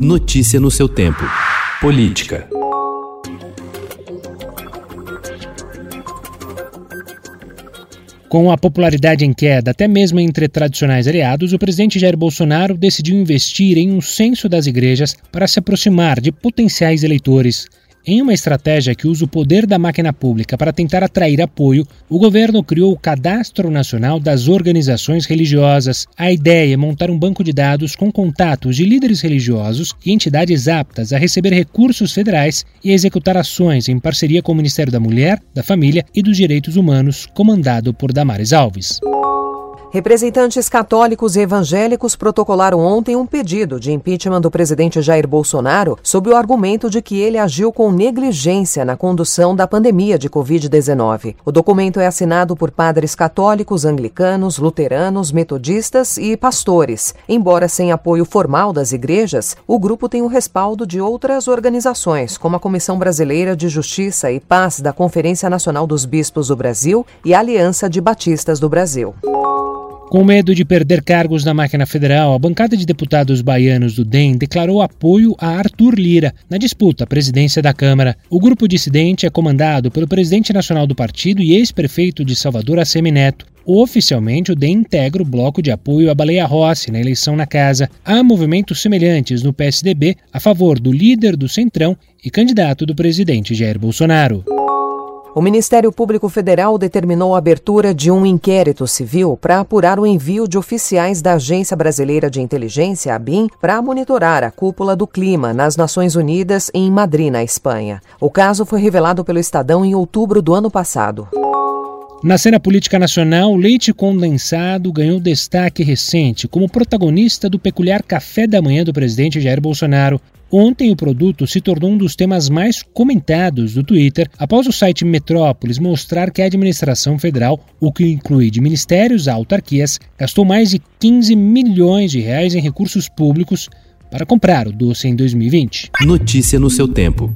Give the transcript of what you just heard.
Notícia no seu tempo. Política. Com a popularidade em queda, até mesmo entre tradicionais aliados, o presidente Jair Bolsonaro decidiu investir em um censo das igrejas para se aproximar de potenciais eleitores. Em uma estratégia que usa o poder da máquina pública para tentar atrair apoio, o governo criou o Cadastro Nacional das Organizações Religiosas. A ideia é montar um banco de dados com contatos de líderes religiosos e entidades aptas a receber recursos federais e executar ações em parceria com o Ministério da Mulher, da Família e dos Direitos Humanos, comandado por Damares Alves. Representantes católicos e evangélicos protocolaram ontem um pedido de impeachment do presidente Jair Bolsonaro sob o argumento de que ele agiu com negligência na condução da pandemia de Covid-19. O documento é assinado por padres católicos, anglicanos, luteranos, metodistas e pastores. Embora sem apoio formal das igrejas, o grupo tem o respaldo de outras organizações, como a Comissão Brasileira de Justiça e Paz da Conferência Nacional dos Bispos do Brasil e a Aliança de Batistas do Brasil. Com medo de perder cargos na máquina federal, a bancada de deputados baianos do DEM declarou apoio a Arthur Lira na disputa à presidência da Câmara. O grupo dissidente é comandado pelo presidente nacional do partido e ex-prefeito de Salvador, Assemineto. Oficialmente, o DEM integra o bloco de apoio à Baleia Rossi na eleição na casa. Há movimentos semelhantes no PSDB a favor do líder do Centrão e candidato do presidente Jair Bolsonaro. O Ministério Público Federal determinou a abertura de um inquérito civil para apurar o envio de oficiais da Agência Brasileira de Inteligência, ABIN, para monitorar a cúpula do clima nas Nações Unidas em Madrid, na Espanha. O caso foi revelado pelo Estadão em outubro do ano passado. Na cena política nacional, leite condensado ganhou destaque recente como protagonista do peculiar café da manhã do presidente Jair Bolsonaro. Ontem, o produto se tornou um dos temas mais comentados do Twitter após o site Metrópolis mostrar que a administração federal, o que inclui de ministérios a autarquias, gastou mais de 15 milhões de reais em recursos públicos para comprar o doce em 2020. Notícia no seu tempo.